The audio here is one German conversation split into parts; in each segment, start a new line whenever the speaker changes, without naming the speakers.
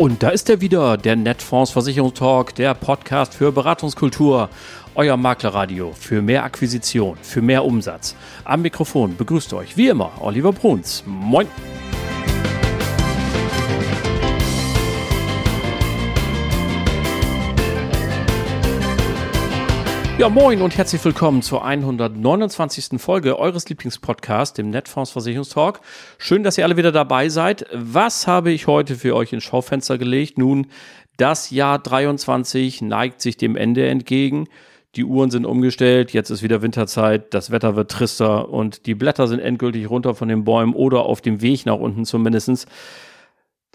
Und da ist er wieder, der Netfonds Versicherungstalk, der Podcast für Beratungskultur. Euer Maklerradio für mehr Akquisition, für mehr Umsatz. Am Mikrofon begrüßt euch wie immer Oliver Bruns. Moin! Ja, moin und herzlich willkommen zur 129. Folge eures Lieblingspodcasts, dem Netfonds Versicherungstalk. Schön, dass ihr alle wieder dabei seid. Was habe ich heute für euch ins Schaufenster gelegt? Nun, das Jahr 23 neigt sich dem Ende entgegen. Die Uhren sind umgestellt, jetzt ist wieder Winterzeit, das Wetter wird trister und die Blätter sind endgültig runter von den Bäumen oder auf dem Weg nach unten zumindestens.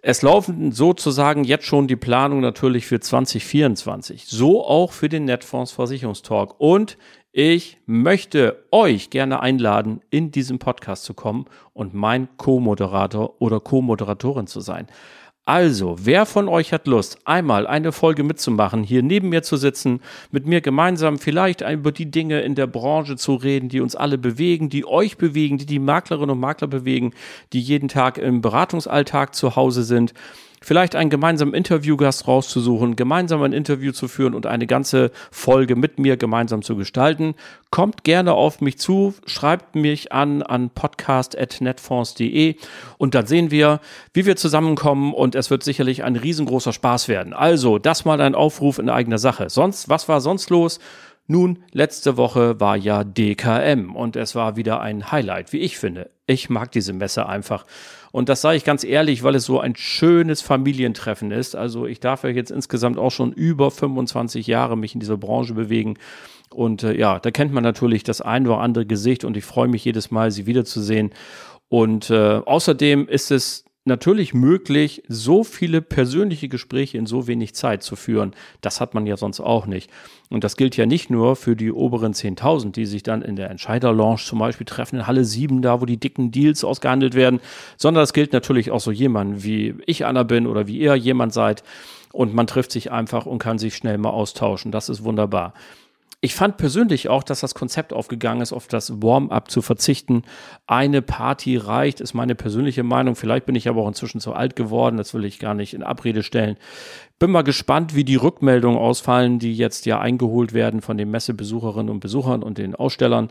Es laufen sozusagen jetzt schon die Planungen natürlich für 2024. So auch für den Netfonds Versicherungstalk. Und ich möchte euch gerne einladen, in diesem Podcast zu kommen und mein Co-Moderator oder Co-Moderatorin zu sein. Also, wer von euch hat Lust, einmal eine Folge mitzumachen, hier neben mir zu sitzen, mit mir gemeinsam vielleicht über die Dinge in der Branche zu reden, die uns alle bewegen, die euch bewegen, die die Maklerinnen und Makler bewegen, die jeden Tag im Beratungsalltag zu Hause sind vielleicht einen gemeinsamen Interviewgast rauszusuchen, gemeinsam ein Interview zu führen und eine ganze Folge mit mir gemeinsam zu gestalten. Kommt gerne auf mich zu, schreibt mich an an podcast.netfonds.de und dann sehen wir, wie wir zusammenkommen und es wird sicherlich ein riesengroßer Spaß werden. Also, das mal ein Aufruf in eigener Sache. Sonst, was war sonst los? Nun, letzte Woche war ja DKM und es war wieder ein Highlight, wie ich finde. Ich mag diese Messe einfach. Und das sage ich ganz ehrlich, weil es so ein schönes Familientreffen ist. Also ich darf ja jetzt insgesamt auch schon über 25 Jahre mich in dieser Branche bewegen. Und äh, ja, da kennt man natürlich das ein oder andere Gesicht und ich freue mich jedes Mal, sie wiederzusehen. Und äh, außerdem ist es natürlich möglich, so viele persönliche Gespräche in so wenig Zeit zu führen. Das hat man ja sonst auch nicht. Und das gilt ja nicht nur für die oberen 10.000, die sich dann in der Entscheider-Lounge zum Beispiel treffen, in Halle 7, da wo die dicken Deals ausgehandelt werden, sondern das gilt natürlich auch so jemand, wie ich einer bin oder wie ihr jemand seid. Und man trifft sich einfach und kann sich schnell mal austauschen. Das ist wunderbar. Ich fand persönlich auch, dass das Konzept aufgegangen ist, auf das Warm-up zu verzichten. Eine Party reicht, ist meine persönliche Meinung. Vielleicht bin ich aber auch inzwischen zu alt geworden. Das will ich gar nicht in Abrede stellen. Bin mal gespannt, wie die Rückmeldungen ausfallen, die jetzt ja eingeholt werden von den Messebesucherinnen und Besuchern und den Ausstellern.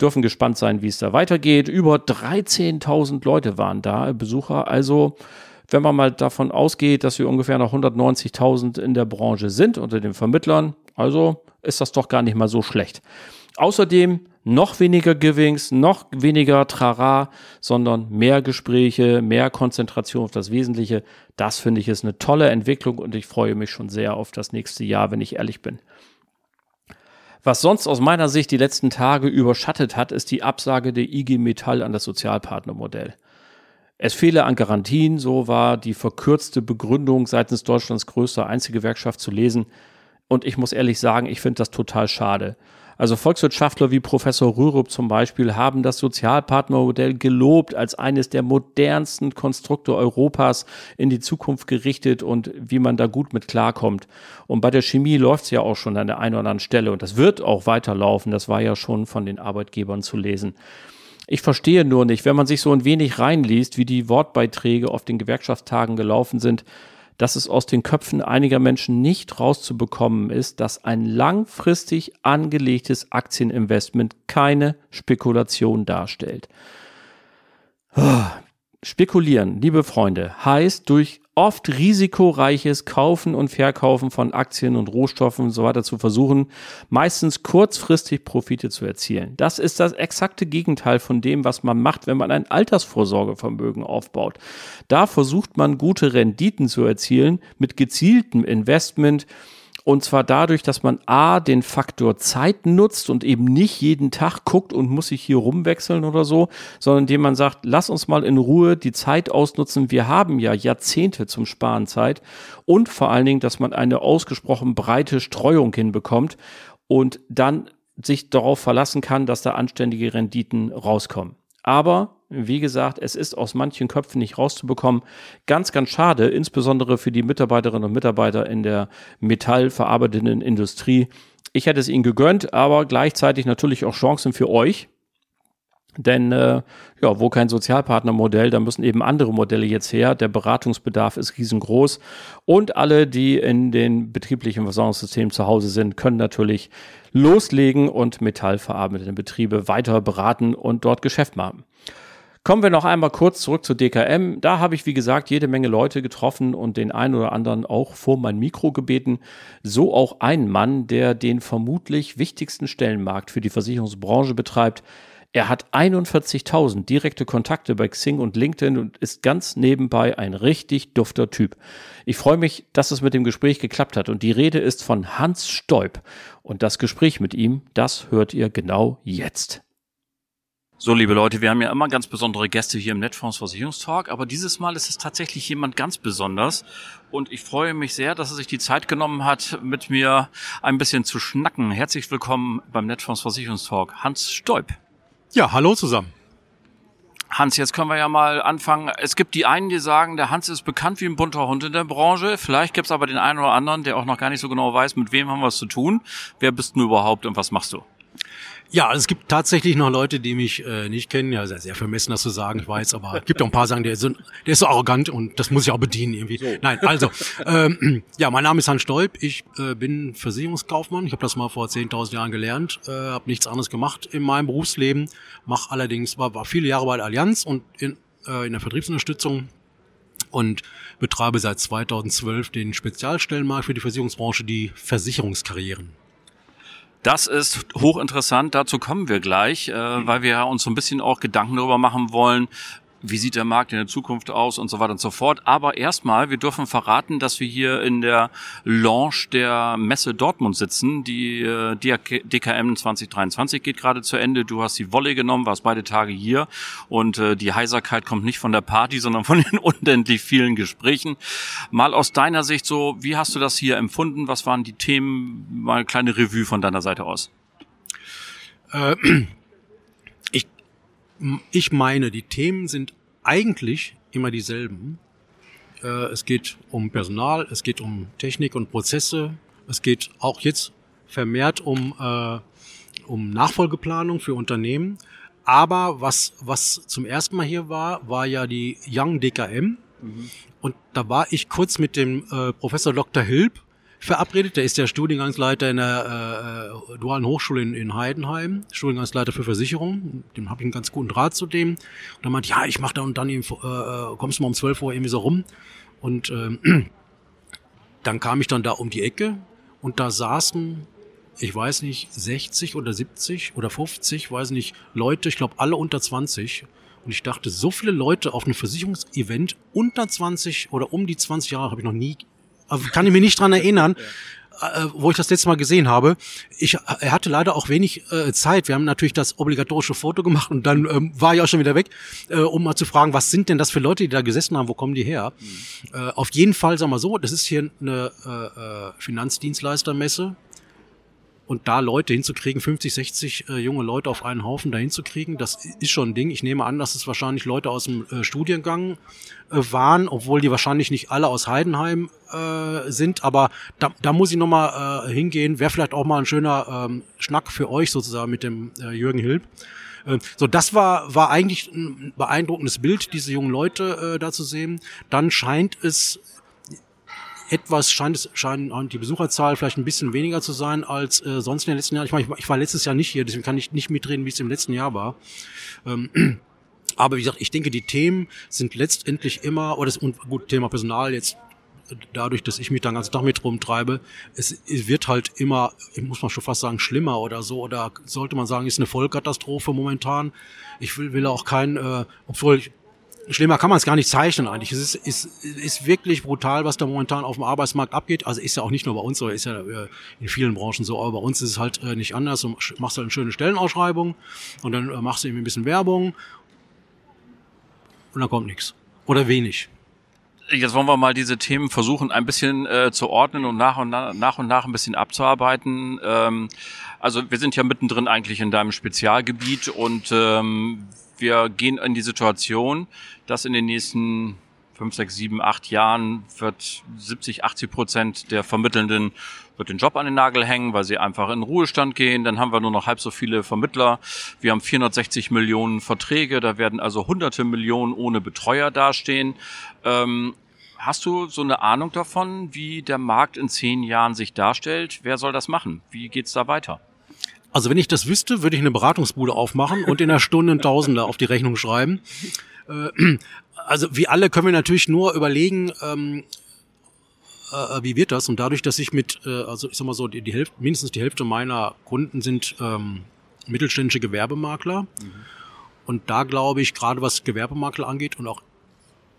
Dürfen gespannt sein, wie es da weitergeht. Über 13.000 Leute waren da, Besucher. Also, wenn man mal davon ausgeht, dass wir ungefähr noch 190.000 in der Branche sind unter den Vermittlern, also ist das doch gar nicht mal so schlecht. Außerdem noch weniger Givings, noch weniger Trara, sondern mehr Gespräche, mehr Konzentration auf das Wesentliche. Das finde ich ist eine tolle Entwicklung und ich freue mich schon sehr auf das nächste Jahr, wenn ich ehrlich bin. Was sonst aus meiner Sicht die letzten Tage überschattet hat, ist die Absage der IG Metall an das Sozialpartnermodell. Es fehle an Garantien, so war die verkürzte Begründung seitens Deutschlands größter Einzelgewerkschaft zu lesen. Und ich muss ehrlich sagen, ich finde das total schade. Also Volkswirtschaftler wie Professor Rürup zum Beispiel haben das Sozialpartnermodell gelobt als eines der modernsten Konstrukte Europas in die Zukunft gerichtet und wie man da gut mit klarkommt. Und bei der Chemie läuft es ja auch schon an der einen oder anderen Stelle und das wird auch weiterlaufen. Das war ja schon von den Arbeitgebern zu lesen. Ich verstehe nur nicht, wenn man sich so ein wenig reinliest, wie die Wortbeiträge auf den Gewerkschaftstagen gelaufen sind, dass es aus den Köpfen einiger Menschen nicht rauszubekommen ist, dass ein langfristig angelegtes Aktieninvestment keine Spekulation darstellt. Ah, spekulieren, liebe Freunde, heißt durch oft risikoreiches Kaufen und Verkaufen von Aktien und Rohstoffen und so weiter zu versuchen, meistens kurzfristig Profite zu erzielen. Das ist das exakte Gegenteil von dem, was man macht, wenn man ein Altersvorsorgevermögen aufbaut. Da versucht man gute Renditen zu erzielen mit gezieltem Investment, und zwar dadurch, dass man A, den Faktor Zeit nutzt und eben nicht jeden Tag guckt und muss sich hier rumwechseln oder so, sondern indem man sagt, lass uns mal in Ruhe die Zeit ausnutzen. Wir haben ja Jahrzehnte zum Sparen Zeit. Und vor allen Dingen, dass man eine ausgesprochen breite Streuung hinbekommt und dann sich darauf verlassen kann, dass da anständige Renditen rauskommen. Aber wie gesagt, es ist aus manchen Köpfen nicht rauszubekommen. Ganz, ganz schade, insbesondere für die Mitarbeiterinnen und Mitarbeiter in der metallverarbeitenden Industrie. Ich hätte es ihnen gegönnt, aber gleichzeitig natürlich auch Chancen für euch. Denn äh, ja, wo kein Sozialpartnermodell, da müssen eben andere Modelle jetzt her. Der Beratungsbedarf ist riesengroß. Und alle, die in den betrieblichen Versorgungssystemen zu Hause sind, können natürlich loslegen und metallverarbeitende Betriebe weiter beraten und dort Geschäft machen. Kommen wir noch einmal kurz zurück zu DKM. Da habe ich, wie gesagt, jede Menge Leute getroffen und den einen oder anderen auch vor mein Mikro gebeten. So auch ein Mann, der den vermutlich wichtigsten Stellenmarkt für die Versicherungsbranche betreibt. Er hat 41.000 direkte Kontakte bei Xing und LinkedIn und ist ganz nebenbei ein richtig dufter Typ. Ich freue mich, dass es mit dem Gespräch geklappt hat und die Rede ist von Hans Stoib. Und das Gespräch mit ihm, das hört ihr genau jetzt. So, liebe Leute, wir haben ja immer ganz besondere Gäste hier im Netfonds Versicherungstalk, aber dieses Mal ist es tatsächlich jemand ganz besonders und ich freue mich sehr, dass er sich die Zeit genommen hat, mit mir ein bisschen zu schnacken. Herzlich willkommen beim Netfonds Versicherungstalk, Hans Stoib.
Ja, hallo zusammen.
Hans, jetzt können wir ja mal anfangen. Es gibt die einen, die sagen, der Hans ist bekannt wie ein bunter Hund in der Branche. Vielleicht gibt es aber den einen oder anderen, der auch noch gar nicht so genau weiß, mit wem haben wir es zu tun. Wer bist du überhaupt und was machst du?
Ja, es gibt tatsächlich noch Leute, die mich äh, nicht kennen. Ja, sehr, sehr vermessen, das zu sagen, ich weiß, aber es gibt auch ein paar, die sagen, der ist, so, der ist so arrogant und das muss ich auch bedienen irgendwie. So. Nein, also, ähm, ja, mein Name ist Hans Stolp, ich äh, bin Versicherungskaufmann. Ich habe das mal vor 10.000 Jahren gelernt, äh, habe nichts anderes gemacht in meinem Berufsleben, mache allerdings, war, war viele Jahre bei der Allianz und in, äh, in der Vertriebsunterstützung und betreibe seit 2012 den Spezialstellenmarkt für die Versicherungsbranche, die Versicherungskarrieren.
Das ist hochinteressant, dazu kommen wir gleich, äh, weil wir uns so ein bisschen auch Gedanken darüber machen wollen, wie sieht der Markt in der Zukunft aus und so weiter und so fort. Aber erstmal, wir dürfen verraten, dass wir hier in der Launch der Messe Dortmund sitzen. Die äh, DKM 2023 geht gerade zu Ende. Du hast die Wolle genommen, warst beide Tage hier und äh, die Heiserkeit kommt nicht von der Party, sondern von den unendlich vielen Gesprächen. Mal aus deiner Sicht so, wie hast du das hier empfunden? Was waren die Themen? Mal eine kleine Revue von deiner Seite aus.
Äh, ich meine, die Themen sind eigentlich immer dieselben. Äh, es geht um Personal, es geht um Technik und Prozesse, es geht auch jetzt vermehrt um, äh, um Nachfolgeplanung für Unternehmen. Aber was, was zum ersten Mal hier war, war ja die Young DKM. Mhm. Und da war ich kurz mit dem äh, Professor Dr. Hilb, verabredet. Der ist der Studiengangsleiter in der äh, Dualen Hochschule in, in Heidenheim, Studiengangsleiter für Versicherung. Dem habe ich einen ganz guten Draht zu dem. Und er meint, ja, ich mache da und dann eben, äh, äh, kommst du mal um 12 Uhr irgendwie so rum. Und äh, dann kam ich dann da um die Ecke und da saßen, ich weiß nicht, 60 oder 70 oder 50, weiß nicht, Leute, ich glaube alle unter 20. Und ich dachte, so viele Leute auf einem Versicherungsevent unter 20 oder um die 20 Jahre habe ich noch nie kann ich mich nicht dran erinnern. Äh, wo ich das letzte Mal gesehen habe. Ich, er hatte leider auch wenig äh, Zeit. Wir haben natürlich das obligatorische Foto gemacht und dann ähm, war ich auch schon wieder weg, äh, um mal zu fragen, was sind denn das für Leute, die da gesessen haben, wo kommen die her? Mhm. Äh, auf jeden Fall, sagen wir so, das ist hier eine äh, äh Finanzdienstleistermesse und da Leute hinzukriegen, 50, 60 äh, junge Leute auf einen Haufen da hinzukriegen, das ist schon ein Ding. Ich nehme an, dass es wahrscheinlich Leute aus dem äh, Studiengang äh, waren, obwohl die wahrscheinlich nicht alle aus Heidenheim äh, sind. Aber da, da muss ich nochmal äh, hingehen. Wäre vielleicht auch mal ein schöner ähm, Schnack für euch sozusagen mit dem äh, Jürgen Hilb. Äh, so, das war, war eigentlich ein beeindruckendes Bild, diese jungen Leute äh, da zu sehen. Dann scheint es etwas scheint es scheinen die Besucherzahl vielleicht ein bisschen weniger zu sein als äh, sonst in den letzten Jahren. Ich, meine, ich war letztes Jahr nicht hier, deswegen kann ich nicht mitreden, wie es im letzten Jahr war. Ähm, aber wie gesagt, ich denke, die Themen sind letztendlich immer, oder das und gut Thema Personal jetzt dadurch, dass ich mich dann ganz Tag mit rumtreibe, es, wird halt immer, muss man schon fast sagen, schlimmer oder so, oder sollte man sagen, ist eine Vollkatastrophe momentan. Ich will, will auch kein, äh, obwohl ich schlimmer kann man es gar nicht zeichnen eigentlich. Es ist, ist, ist wirklich brutal, was da momentan auf dem Arbeitsmarkt abgeht. Also ist ja auch nicht nur bei uns so, ist ja äh, in vielen Branchen so, aber bei uns ist es halt äh, nicht anders. Du machst halt eine schöne Stellenausschreibung und dann äh, machst du irgendwie ein bisschen Werbung und dann kommt nichts. Oder wenig.
Jetzt wollen wir mal diese Themen versuchen, ein bisschen äh, zu ordnen und nach und nach, nach und nach ein bisschen abzuarbeiten. Ähm, also wir sind ja mittendrin eigentlich in deinem Spezialgebiet und ähm, wir gehen in die Situation, dass in den nächsten fünf, sechs, sieben, acht Jahren wird 70, 80 Prozent der Vermittelnden wird den Job an den Nagel hängen, weil sie einfach in Ruhestand gehen. Dann haben wir nur noch halb so viele Vermittler. Wir haben 460 Millionen Verträge. Da werden also hunderte Millionen ohne Betreuer dastehen. Ähm, hast du so eine Ahnung davon, wie der Markt in zehn Jahren sich darstellt? Wer soll das machen? Wie geht's da weiter?
Also wenn ich das wüsste, würde ich eine Beratungsbude aufmachen und in einer Stunde Tausender auf die Rechnung schreiben. Äh, also wie alle können wir natürlich nur überlegen, ähm, äh, wie wird das? Und dadurch, dass ich mit, äh, also ich sag mal so, die, die Hälfte, mindestens die Hälfte meiner Kunden sind ähm, mittelständische Gewerbemakler. Mhm. Und da glaube ich, gerade was Gewerbemakler angeht und auch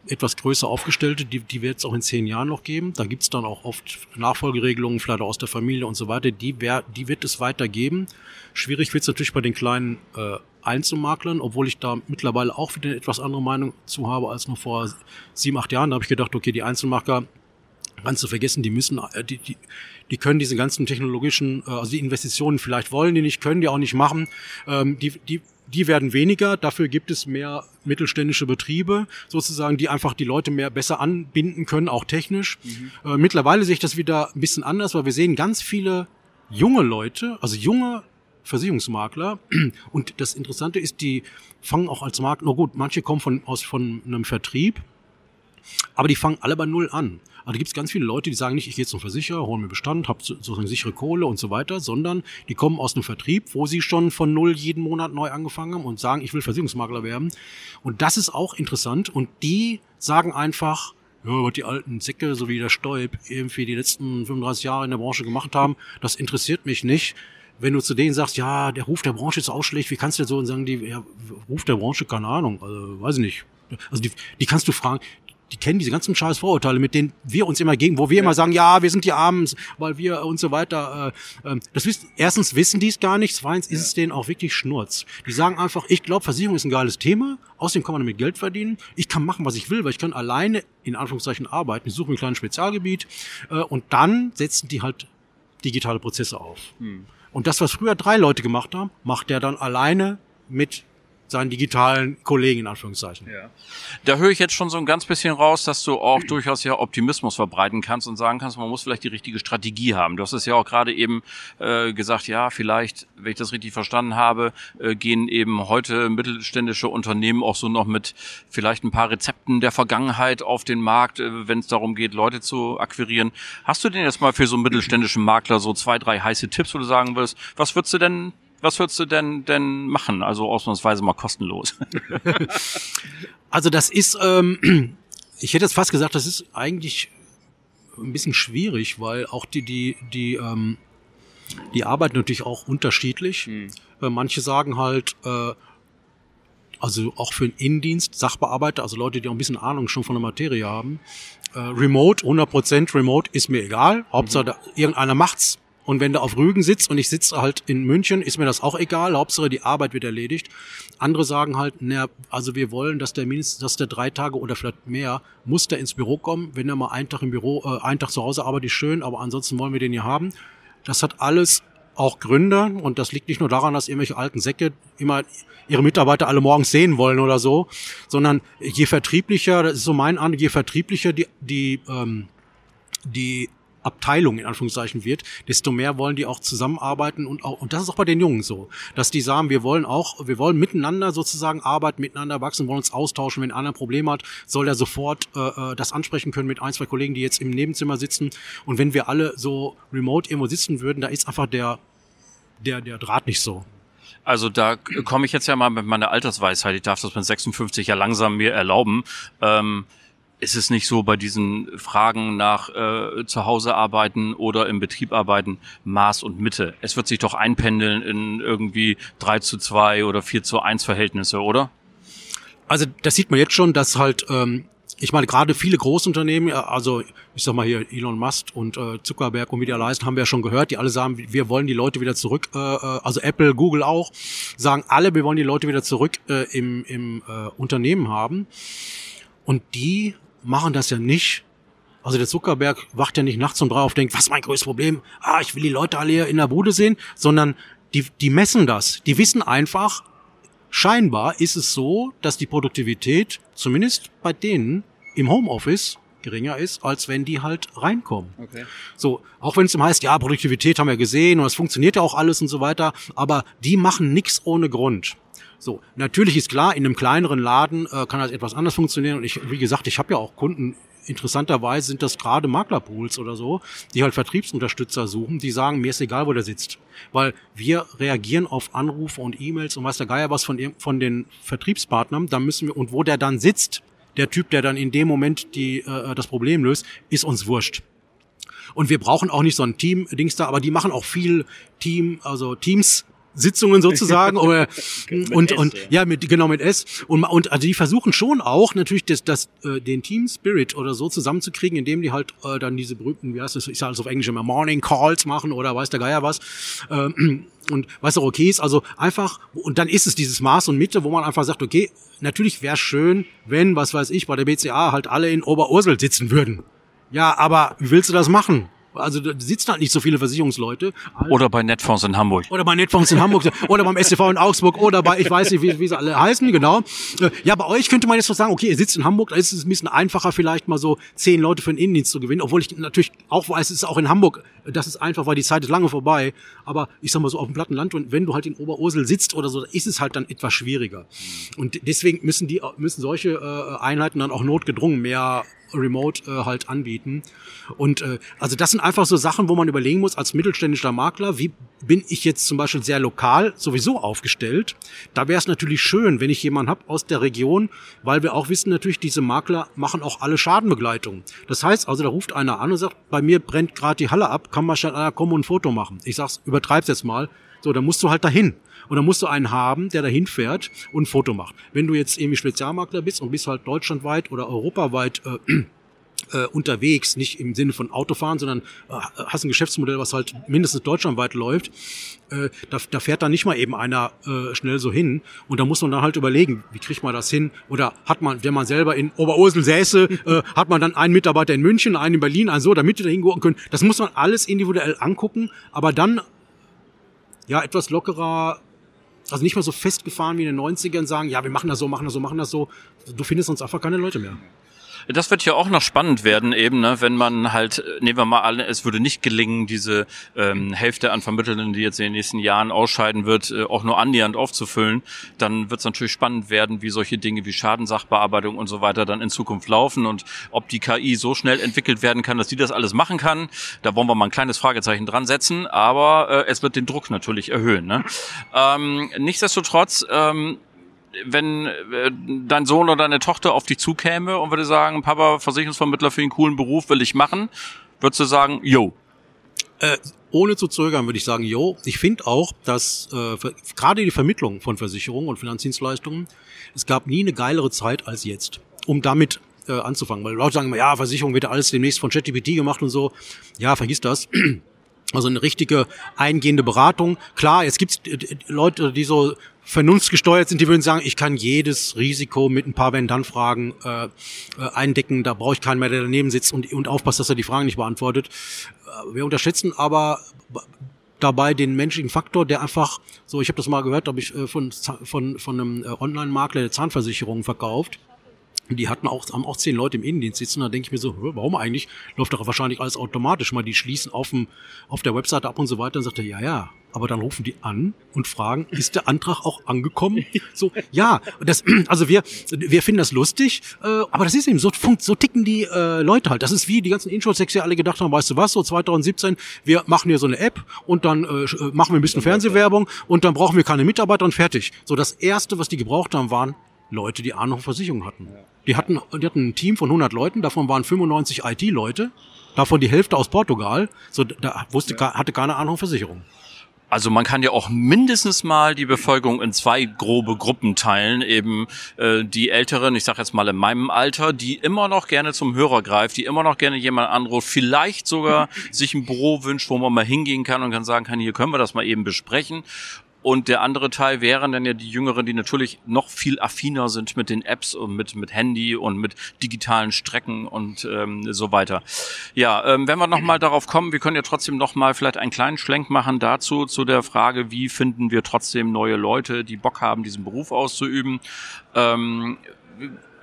etwas größer aufgestellte, die, die wird es auch in zehn Jahren noch geben. Da gibt es dann auch oft Nachfolgeregelungen, vielleicht aus der Familie und so weiter. Die, wär, die wird es weiter geben. Schwierig wird es natürlich bei den kleinen äh, Einzelmaklern, obwohl ich da mittlerweile auch wieder eine etwas andere Meinung zu habe als noch vor sieben, acht Jahren. Da habe ich gedacht, okay, die Einzelmakler kannst du vergessen, die müssen, äh, die, die, die können diese ganzen technologischen, äh, also die Investitionen vielleicht wollen die nicht, können die auch nicht machen. Ähm, die, die, die werden weniger, dafür gibt es mehr mittelständische Betriebe, sozusagen, die einfach die Leute mehr besser anbinden können, auch technisch. Mhm. Äh, mittlerweile sehe ich das wieder ein bisschen anders, weil wir sehen ganz viele junge Leute, also junge Versicherungsmakler. Und das Interessante ist, die fangen auch als Makler, no gut, manche kommen von, aus, von einem Vertrieb, aber die fangen alle bei Null an. Also gibt es ganz viele Leute, die sagen nicht, ich gehe zum Versicherer, hole mir Bestand, habe sozusagen sichere Kohle und so weiter, sondern die kommen aus einem Vertrieb, wo sie schon von null jeden Monat neu angefangen haben und sagen, ich will Versicherungsmakler werden. Und das ist auch interessant. Und die sagen einfach, ja, was die alten Säcke, so wie der Stoib, irgendwie die letzten 35 Jahre in der Branche gemacht haben, das interessiert mich nicht wenn du zu denen sagst, ja, der Ruf der Branche ist auch schlecht, wie kannst du das so und sagen die, ja, Ruf der Branche, keine Ahnung, also weiß ich nicht. Also die, die kannst du fragen, die kennen diese ganzen scheiß Vorurteile, mit denen wir uns immer gegen, wo wir ja. immer sagen, ja, wir sind die Armen, weil wir und so weiter. Äh, äh, das wissen, erstens wissen die es gar nicht, zweitens ja. ist es denen auch wirklich Schnurz. Die sagen einfach, ich glaube, Versicherung ist ein geiles Thema, außerdem kann man damit Geld verdienen, ich kann machen, was ich will, weil ich kann alleine in Anführungszeichen arbeiten, ich suche mir ein kleines Spezialgebiet äh, und dann setzen die halt digitale Prozesse auf. Hm. Und das, was früher drei Leute gemacht haben, macht der dann alleine mit seinen digitalen Kollegen in Anführungszeichen. Ja.
Da höre ich jetzt schon so ein ganz bisschen raus, dass du auch durchaus ja Optimismus verbreiten kannst und sagen kannst, man muss vielleicht die richtige Strategie haben. Du hast es ja auch gerade eben äh, gesagt, ja, vielleicht, wenn ich das richtig verstanden habe, äh, gehen eben heute mittelständische Unternehmen auch so noch mit vielleicht ein paar Rezepten der Vergangenheit auf den Markt, äh, wenn es darum geht, Leute zu akquirieren. Hast du denn jetzt mal für so einen mittelständischen Makler so zwei, drei heiße Tipps, wo du sagen willst, was würdest du denn was würdest du denn denn machen? Also ausnahmsweise mal kostenlos.
also das ist, ähm, ich hätte jetzt fast gesagt, das ist eigentlich ein bisschen schwierig, weil auch die die die ähm, die arbeiten natürlich auch unterschiedlich. Hm. Äh, manche sagen halt, äh, also auch für einen Innendienst, Sachbearbeiter, also Leute, die auch ein bisschen Ahnung schon von der Materie haben. Äh, remote, 100% Remote ist mir egal. Hauptsache, mhm. irgendeiner macht's. Und wenn du auf Rügen sitzt und ich sitze halt in München, ist mir das auch egal. Hauptsache die Arbeit wird erledigt. Andere sagen halt, na, also wir wollen, dass der mindestens, dass der drei Tage oder vielleicht mehr, muss der ins Büro kommen. Wenn er mal einen Tag im Büro, äh, einen Tag zu Hause arbeitet, schön, aber ansonsten wollen wir den hier haben. Das hat alles auch Gründe und das liegt nicht nur daran, dass irgendwelche alten Säcke immer ihre Mitarbeiter alle morgens sehen wollen oder so, sondern je vertrieblicher, das ist so mein An, je vertrieblicher die, die, ähm, die Abteilung in Anführungszeichen wird, desto mehr wollen die auch zusammenarbeiten und auch, und das ist auch bei den Jungen so, dass die sagen, wir wollen auch, wir wollen miteinander sozusagen arbeiten, miteinander wachsen, wollen uns austauschen. Wenn einer ein Problem hat, soll er sofort äh, äh, das ansprechen können mit ein, zwei Kollegen, die jetzt im Nebenzimmer sitzen. Und wenn wir alle so remote irgendwo sitzen würden, da ist einfach der, der, der Draht nicht so.
Also da komme ich jetzt ja mal mit meiner Altersweisheit, ich darf das mit 56 ja langsam mir erlauben. Ähm, ist es nicht so bei diesen Fragen nach äh, zu Hause arbeiten oder im Betrieb arbeiten, Maß und Mitte? Es wird sich doch einpendeln in irgendwie 3 zu 2 oder 4 zu 1 Verhältnisse, oder?
Also das sieht man jetzt schon, dass halt, ähm, ich meine, gerade viele Großunternehmen, äh, also ich sag mal hier Elon Musk und äh, Zuckerberg und wie die haben wir ja schon gehört, die alle sagen, wir wollen die Leute wieder zurück, äh, äh, also Apple, Google auch, sagen alle, wir wollen die Leute wieder zurück äh, im, im äh, Unternehmen haben. Und die machen das ja nicht. Also der Zuckerberg wacht ja nicht nachts um drei auf, denkt, was ist mein größtes Problem? Ah, ich will die Leute alle hier in der Bude sehen, sondern die, die messen das. Die wissen einfach, scheinbar ist es so, dass die Produktivität, zumindest bei denen, im Homeoffice geringer ist, als wenn die halt reinkommen. Okay. So, auch wenn es immer heißt, ja, Produktivität haben wir gesehen und es funktioniert ja auch alles und so weiter, aber die machen nichts ohne Grund. So, natürlich ist klar, in einem kleineren Laden äh, kann das etwas anders funktionieren und ich, wie gesagt, ich habe ja auch Kunden interessanterweise sind das gerade Maklerpools oder so, die halt Vertriebsunterstützer suchen, die sagen, mir ist egal, wo der sitzt. Weil wir reagieren auf Anrufe und E-Mails und weiß der Geier was von, von den Vertriebspartnern, da müssen wir, und wo der dann sitzt, der Typ, der dann in dem Moment die, äh, das Problem löst, ist uns wurscht. Und wir brauchen auch nicht so ein Team-Dings da, aber die machen auch viel Team, also Teams Sitzungen sozusagen oder und S, und ja. ja. mit genau mit S und und also die versuchen schon auch natürlich das, das äh, den Team Spirit oder so zusammenzukriegen, indem die halt äh, dann diese berühmten wie heißt das ich sage es auf Englisch immer Morning Calls machen oder weiß der Geier was ähm, und was auch okay ist also einfach und dann ist es dieses Maß und Mitte, wo man einfach sagt okay natürlich wäre schön, wenn was weiß ich bei der BCA halt alle in Oberursel sitzen würden. Ja, aber wie willst du das machen? Also da sitzen halt nicht so viele Versicherungsleute.
Oder bei Netfonds in Hamburg.
Oder bei Netfonds in Hamburg. oder beim STV in Augsburg. Oder bei, ich weiß nicht, wie, wie sie alle heißen, genau. Äh, ja, bei euch könnte man jetzt so sagen, okay, ihr sitzt in Hamburg, da ist es ein bisschen einfacher, vielleicht mal so zehn Leute für den Innendienst zu gewinnen. Obwohl ich natürlich auch weiß, es ist auch in Hamburg, das ist einfach, weil die Zeit ist lange vorbei. Aber ich sag mal so, auf dem platten Land, und wenn du halt in Oberursel sitzt oder so, ist es halt dann etwas schwieriger. Und deswegen müssen die, müssen solche äh, Einheiten dann auch notgedrungen mehr Remote äh, halt anbieten. Und äh, also das sind einfach so Sachen, wo man überlegen muss als mittelständischer Makler, wie bin ich jetzt zum Beispiel sehr lokal sowieso aufgestellt. Da wäre es natürlich schön, wenn ich jemanden habe aus der Region, weil wir auch wissen natürlich, diese Makler machen auch alle Schadenbegleitung. Das heißt also, da ruft einer an und sagt, bei mir brennt gerade die Halle ab, kann mal schnell einer kommen und ein Foto machen. Ich sag's, übertreib's jetzt mal. So, dann musst du halt dahin. Und dann musst du einen haben, der dahin fährt und ein Foto macht. Wenn du jetzt irgendwie Spezialmakler bist und bist halt deutschlandweit oder europaweit äh, äh, unterwegs, nicht im Sinne von Autofahren, sondern äh, hast ein Geschäftsmodell, was halt mindestens deutschlandweit läuft, äh, da, da fährt dann nicht mal eben einer äh, schnell so hin und da muss man dann halt überlegen, wie kriegt man das hin oder hat man, wenn man selber in Oberursel säße, äh, hat man dann einen Mitarbeiter in München, einen in Berlin, einen so, damit die da hingehen können. Das muss man alles individuell angucken, aber dann ja etwas lockerer also nicht mehr so festgefahren wie in den 90ern sagen, ja, wir machen das so, machen das so, machen das so. Du findest sonst einfach keine Leute mehr.
Das wird ja auch noch spannend werden, eben, ne, wenn man halt, nehmen wir mal alle, es würde nicht gelingen, diese ähm, Hälfte an Vermittelnden, die jetzt in den nächsten Jahren ausscheiden wird, äh, auch nur annähernd aufzufüllen, dann wird es natürlich spannend werden, wie solche Dinge wie Schadensachbearbeitung und so weiter dann in Zukunft laufen und ob die KI so schnell entwickelt werden kann, dass die das alles machen kann. Da wollen wir mal ein kleines Fragezeichen dran setzen, aber äh, es wird den Druck natürlich erhöhen. Ne? Ähm, nichtsdestotrotz, ähm, wenn äh, dein Sohn oder deine Tochter auf dich zukäme und würde sagen, Papa, Versicherungsvermittler für einen coolen Beruf will ich machen, würdest du sagen, yo?
Äh, ohne zu zögern würde ich sagen, yo. Ich finde auch, dass äh, gerade die Vermittlung von Versicherungen und Finanzdienstleistungen, es gab nie eine geilere Zeit als jetzt, um damit äh, anzufangen. Weil Leute sagen immer, ja, Versicherung wird alles demnächst von ChatGPT gemacht und so. Ja, vergiss das. Also eine richtige eingehende Beratung. Klar, jetzt gibt's Leute, die so vernunftgesteuert sind, die würden sagen, ich kann jedes Risiko mit ein paar Wenn-Dann-Fragen äh, äh, eindecken. Da brauche ich keinen mehr, der daneben sitzt und, und aufpasst, dass er die Fragen nicht beantwortet. Äh, wir unterschätzen aber dabei den menschlichen Faktor, der einfach, so ich habe das mal gehört, habe ich äh, von, von, von einem Online-Makler der Zahnversicherung verkauft die hatten auch, haben auch zehn Leute im Innendienst sitzen. Da denke ich mir so, warum eigentlich? Läuft doch wahrscheinlich alles automatisch. Mal die schließen auf, dem, auf der Webseite ab und so weiter. Und sagt er, ja, ja. Aber dann rufen die an und fragen, ist der Antrag auch angekommen? So, ja. Das, also wir, wir finden das lustig, äh, aber das ist eben so, so ticken die äh, Leute halt. Das ist wie die ganzen Insurtechs ja alle gedacht haben, weißt du was, so 2017, wir machen hier so eine App und dann äh, äh, machen wir ein bisschen Fernsehwerbung und dann brauchen wir keine Mitarbeiter und fertig. So, das erste, was die gebraucht haben, waren Leute, die Ahnung von Versicherung hatten. Die hatten, die hatten ein Team von 100 Leuten, davon waren 95 IT-Leute, davon die Hälfte aus Portugal. So, da wusste, ja. hatte keine Ahnung von Versicherung.
Also man kann ja auch mindestens mal die Bevölkerung in zwei grobe Gruppen teilen. Eben äh, die Älteren, ich sage jetzt mal in meinem Alter, die immer noch gerne zum Hörer greift, die immer noch gerne jemand anruft, vielleicht sogar sich ein Büro wünscht, wo man mal hingehen kann und kann sagen kann, hier können wir das mal eben besprechen. Und der andere Teil wären dann ja die Jüngeren, die natürlich noch viel affiner sind mit den Apps und mit, mit Handy und mit digitalen Strecken und ähm, so weiter. Ja, ähm, wenn wir nochmal darauf kommen, wir können ja trotzdem nochmal vielleicht einen kleinen Schlenk machen dazu, zu der Frage, wie finden wir trotzdem neue Leute, die Bock haben, diesen Beruf auszuüben. Ähm,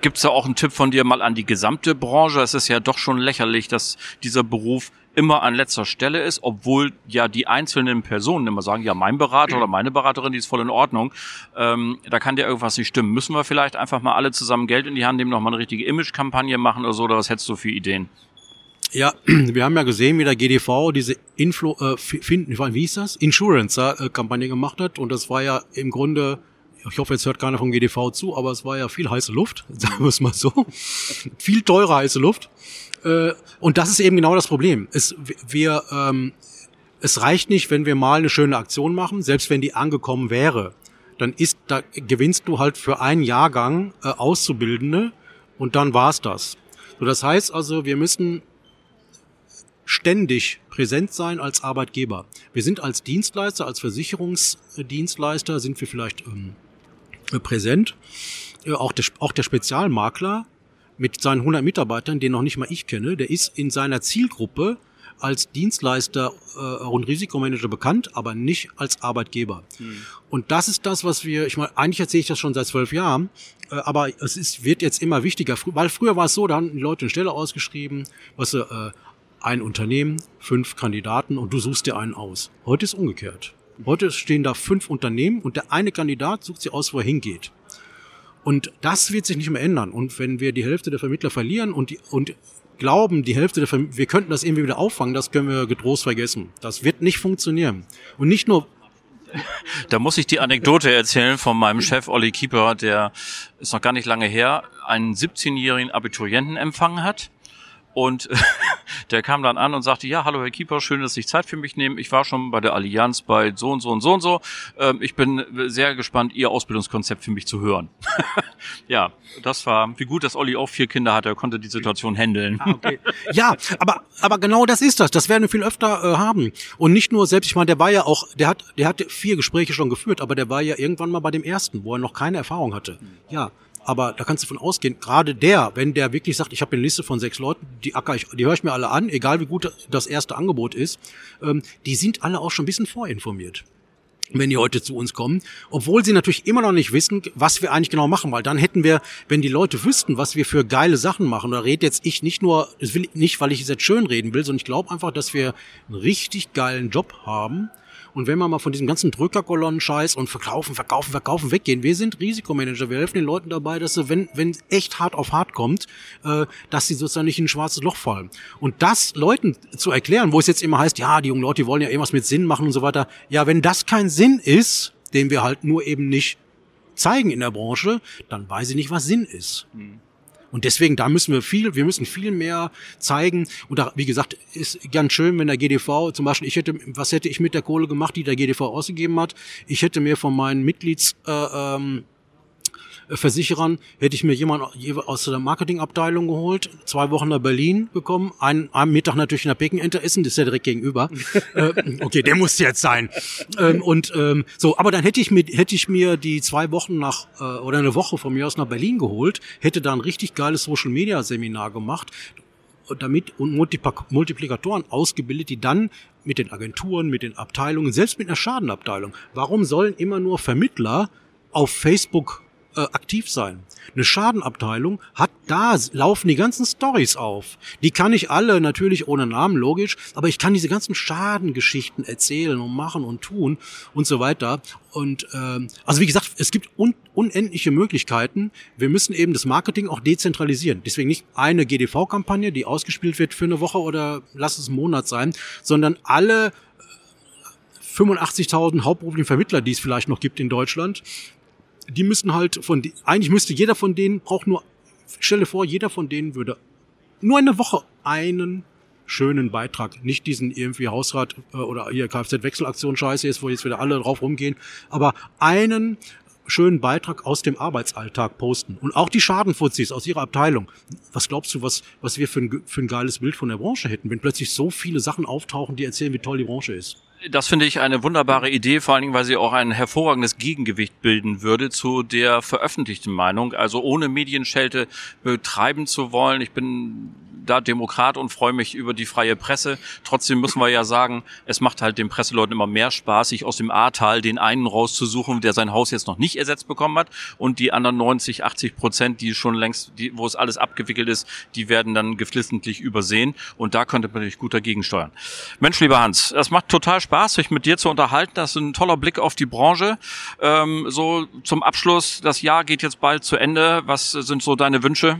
Gibt es da auch einen Tipp von dir mal an die gesamte Branche? Es ist ja doch schon lächerlich, dass dieser Beruf immer an letzter Stelle ist, obwohl ja die einzelnen Personen immer sagen, ja, mein Berater oder meine Beraterin, die ist voll in Ordnung. Ähm, da kann dir irgendwas nicht stimmen. Müssen wir vielleicht einfach mal alle zusammen Geld in die Hand nehmen, nochmal eine richtige Image-Kampagne machen oder so, oder was hättest du für Ideen?
Ja, wir haben ja gesehen, wie der GDV diese Inflo, äh, finden, wie hieß das? Insurance-Kampagne gemacht hat. Und das war ja im Grunde, ich hoffe, jetzt hört keiner vom GDV zu, aber es war ja viel heiße Luft, sagen wir es mal so. viel teure heiße Luft. Äh, und das ist eben genau das Problem. Es, wir, ähm, es reicht nicht, wenn wir mal eine schöne Aktion machen, selbst wenn die angekommen wäre. Dann ist, da gewinnst du halt für einen Jahrgang äh, Auszubildende und dann war's das. So, das heißt also, wir müssen ständig präsent sein als Arbeitgeber. Wir sind als Dienstleister, als Versicherungsdienstleister sind wir vielleicht ähm, präsent. Äh, auch, der, auch der Spezialmakler mit seinen 100 Mitarbeitern, den noch nicht mal ich kenne, der ist in seiner Zielgruppe als Dienstleister äh, und Risikomanager bekannt, aber nicht als Arbeitgeber. Mhm. Und das ist das, was wir, ich meine, eigentlich erzähle ich das schon seit zwölf Jahren, äh, aber es ist, wird jetzt immer wichtiger, weil früher war es so, da haben die Leute eine Stelle ausgeschrieben, was äh, ein Unternehmen, fünf Kandidaten und du suchst dir einen aus. Heute ist umgekehrt. Heute stehen da fünf Unternehmen und der eine Kandidat sucht sich aus, wo er hingeht. Und das wird sich nicht mehr ändern. Und wenn wir die Hälfte der Vermittler verlieren und, die, und glauben, die Hälfte der Vermittler, wir könnten das irgendwie wieder auffangen, das können wir getrost vergessen. Das wird nicht funktionieren. Und nicht nur
da muss ich die Anekdote erzählen von meinem Chef Olli Kieper, der ist noch gar nicht lange her, einen 17-jährigen Abiturienten empfangen hat und der kam dann an und sagte, ja, hallo Herr Keeper, schön, dass Sie Zeit für mich nehmen. Ich war schon bei der Allianz bei so und so und so und so. Ähm, ich bin sehr gespannt, Ihr Ausbildungskonzept für mich zu hören. ja, das war, wie gut, dass Olli auch vier Kinder hatte, er konnte die Situation handeln.
Ah, okay. Ja, aber, aber genau das ist das. Das werden wir viel öfter äh, haben. Und nicht nur selbst, ich meine, der war ja auch, der hat, der hat vier Gespräche schon geführt, aber der war ja irgendwann mal bei dem ersten, wo er noch keine Erfahrung hatte. Ja, aber da kannst du von ausgehen, gerade der, wenn der wirklich sagt, ich habe eine Liste von sechs Leuten, die acker ich, die höre ich mir alle an, egal wie gut das erste Angebot ist, ähm, die sind alle auch schon ein bisschen vorinformiert wenn die heute zu uns kommen, obwohl sie natürlich immer noch nicht wissen, was wir eigentlich genau machen, weil dann hätten wir, wenn die Leute wüssten, was wir für geile Sachen machen, da redet jetzt ich nicht nur, das will ich nicht, weil ich es jetzt schön reden will, sondern ich glaube einfach, dass wir einen richtig geilen Job haben, und wenn wir mal von diesem ganzen Drückerkolonnen-Scheiß und verkaufen, verkaufen, verkaufen weggehen, wir sind Risikomanager. Wir helfen den Leuten dabei, dass sie, wenn, wenn echt hart auf hart kommt, äh, dass sie sozusagen nicht in ein schwarzes Loch fallen. Und das Leuten zu erklären, wo es jetzt immer heißt, ja, die jungen Leute, die wollen ja irgendwas mit Sinn machen und so weiter. Ja, wenn das kein Sinn ist, den wir halt nur eben nicht zeigen in der Branche, dann weiß ich nicht, was Sinn ist. Mhm. Und deswegen, da müssen wir viel, wir müssen viel mehr zeigen. Und da, wie gesagt, ist ganz schön, wenn der GDV, zum Beispiel, ich hätte, was hätte ich mit der Kohle gemacht, die der GDV ausgegeben hat? Ich hätte mir von meinen Mitglieds, äh, ähm, Versicherern hätte ich mir jemand aus der Marketingabteilung geholt, zwei Wochen nach Berlin bekommen, einen, einen Mittag natürlich in der Pekenente essen, das ist ja direkt gegenüber. äh, okay, der muss jetzt sein. Ähm, und ähm, so, aber dann hätte ich mir hätte ich mir die zwei Wochen nach äh, oder eine Woche von mir aus nach Berlin geholt, hätte da ein richtig geiles Social Media Seminar gemacht damit und Multiplikatoren ausgebildet, die dann mit den Agenturen, mit den Abteilungen, selbst mit einer Schadenabteilung. Warum sollen immer nur Vermittler auf Facebook äh, aktiv sein. Eine Schadenabteilung hat da laufen die ganzen Stories auf. Die kann ich alle natürlich ohne Namen logisch, aber ich kann diese ganzen Schadengeschichten erzählen und machen und tun und so weiter. Und ähm, also wie gesagt, es gibt un unendliche Möglichkeiten. Wir müssen eben das Marketing auch dezentralisieren. Deswegen nicht eine GDV-Kampagne, die ausgespielt wird für eine Woche oder lass es einen Monat sein, sondern alle 85.000 hauptberuflichen Vermittler, die es vielleicht noch gibt in Deutschland, die müssen halt von, eigentlich müsste jeder von denen, braucht nur, stelle vor, jeder von denen würde nur eine Woche einen schönen Beitrag, nicht diesen irgendwie Hausrat äh, oder hier Kfz-Wechselaktion Scheiße ist, wo jetzt wieder alle drauf rumgehen, aber einen schönen Beitrag aus dem Arbeitsalltag posten und auch die Schadenfuzis aus ihrer Abteilung. Was glaubst du, was, was wir für ein, für ein geiles Bild von der Branche hätten, wenn plötzlich so viele Sachen auftauchen, die erzählen, wie toll die Branche ist?
Das finde ich eine wunderbare Idee, vor allen Dingen, weil sie auch ein hervorragendes Gegengewicht bilden würde zu der veröffentlichten Meinung. Also ohne Medienschelte betreiben zu wollen. Ich bin da Demokrat und freue mich über die freie Presse. Trotzdem müssen wir ja sagen, es macht halt den Presseleuten immer mehr Spaß, sich aus dem Ahrtal den einen rauszusuchen, der sein Haus jetzt noch nicht ersetzt bekommen hat und die anderen 90, 80 Prozent, die schon längst, die, wo es alles abgewickelt ist, die werden dann geflissentlich übersehen und da könnte man natürlich gut dagegen steuern. Mensch, lieber Hans, es macht total Spaß, sich mit dir zu unterhalten. Das ist ein toller Blick auf die Branche. Ähm, so zum Abschluss, das Jahr geht jetzt bald zu Ende. Was sind so deine Wünsche?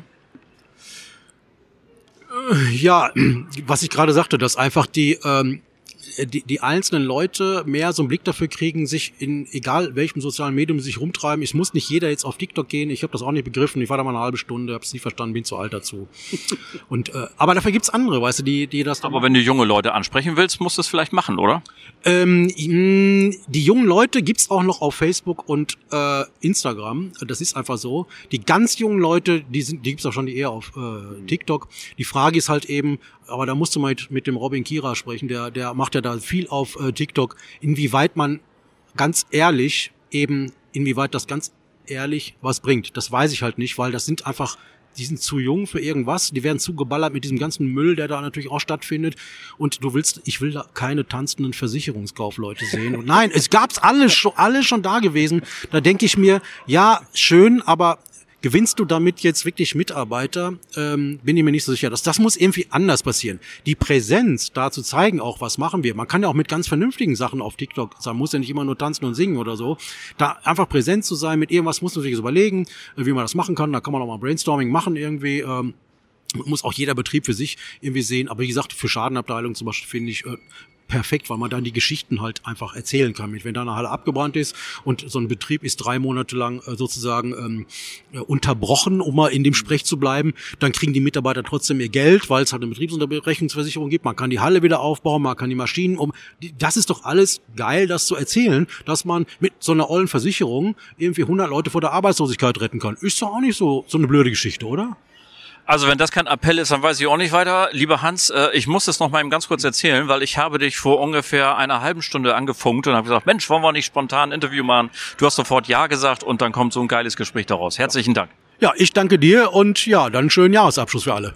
Ja, was ich gerade sagte, dass einfach die ähm, äh, die, die einzelnen Leute mehr so einen Blick dafür kriegen, sich in egal welchem sozialen Medium sie sich rumtreiben. Es muss nicht jeder jetzt auf TikTok gehen. Ich habe das auch nicht begriffen. Ich war da mal eine halbe Stunde, habe es nie verstanden, bin zu alt dazu. Und äh, aber dafür gibt's andere, weißt du, die die das.
Aber wenn du junge Leute ansprechen willst, musst du es vielleicht machen, oder?
Ähm, die jungen Leute gibt's auch noch auf Facebook und äh, Instagram. Das ist einfach so. Die ganz jungen Leute, die sind, die gibt's auch schon die eher auf äh, TikTok. Die Frage ist halt eben, aber da musst du mal mit, mit dem Robin Kira sprechen. Der der macht ja da viel auf äh, TikTok, inwieweit man ganz ehrlich eben, inwieweit das ganz ehrlich was bringt. Das weiß ich halt nicht, weil das sind einfach die sind zu jung für irgendwas, die werden zugeballert mit diesem ganzen Müll, der da natürlich auch stattfindet. Und du willst, ich will da keine tanzenden Versicherungskaufleute sehen. Und nein, es gab's alles schon, alles schon da gewesen. Da denke ich mir, ja, schön, aber Gewinnst du damit jetzt wirklich Mitarbeiter? Ähm, bin ich mir nicht so sicher. Das, das muss irgendwie anders passieren. Die Präsenz da zu zeigen, auch was machen wir. Man kann ja auch mit ganz vernünftigen Sachen auf TikTok sein, muss ja nicht immer nur tanzen und singen oder so. Da einfach präsent zu sein mit irgendwas, muss man sich überlegen, äh, wie man das machen kann. Da kann man auch mal Brainstorming machen irgendwie. Ähm, muss auch jeder Betrieb für sich irgendwie sehen. Aber wie gesagt, für Schadenabteilung zum Beispiel finde ich, äh, perfekt, weil man dann die Geschichten halt einfach erzählen kann. Wenn da eine Halle abgebrannt ist und so ein Betrieb ist drei Monate lang äh, sozusagen ähm, äh, unterbrochen, um mal in dem Sprech zu bleiben, dann kriegen die Mitarbeiter trotzdem ihr Geld, weil es halt eine Betriebsunterbrechungsversicherung gibt. Man kann die Halle wieder aufbauen, man kann die Maschinen um. Das ist doch alles geil, das zu erzählen, dass man mit so einer ollen Versicherung irgendwie 100 Leute vor der Arbeitslosigkeit retten kann. Ist doch auch nicht so so eine blöde Geschichte, oder?
Also wenn das kein Appell ist, dann weiß ich auch nicht weiter. Lieber Hans, äh, ich muss das noch mal eben ganz kurz erzählen, weil ich habe dich vor ungefähr einer halben Stunde angefunkt und habe gesagt, Mensch, wollen wir nicht spontan ein Interview machen? Du hast sofort Ja gesagt und dann kommt so ein geiles Gespräch daraus. Herzlichen Dank.
Ja, ich danke dir und ja, dann schönen Jahresabschluss für alle.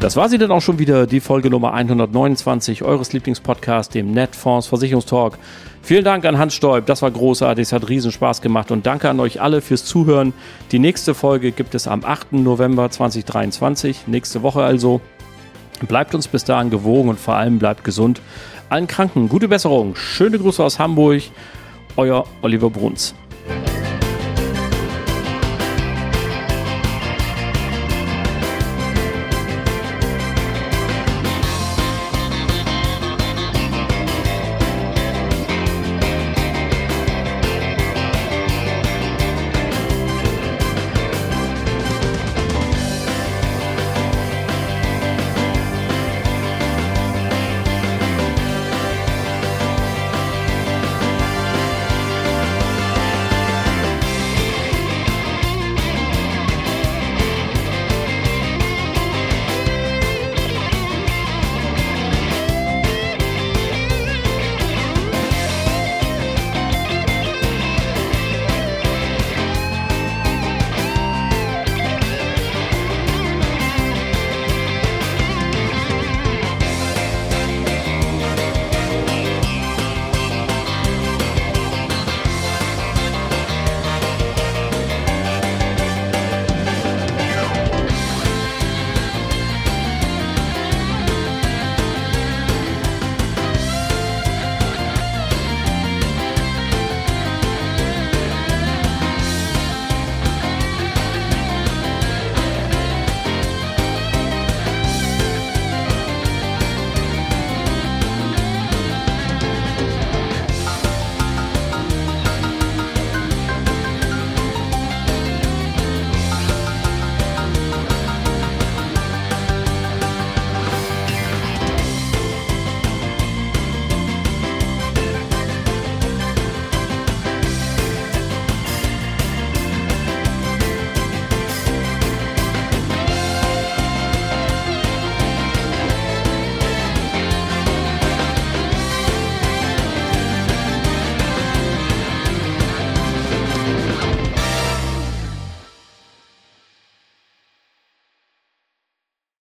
Das war sie dann auch schon wieder, die Folge Nummer 129 eures Lieblingspodcasts, dem Netfonds Versicherungstalk. Vielen Dank an Hans Stoib, das war großartig, es hat riesen Spaß gemacht und danke an euch alle fürs Zuhören. Die nächste Folge gibt es am 8. November 2023, nächste Woche also. Bleibt uns bis dahin gewogen und vor allem bleibt gesund. Allen Kranken gute Besserung, schöne Grüße aus Hamburg, euer Oliver Bruns.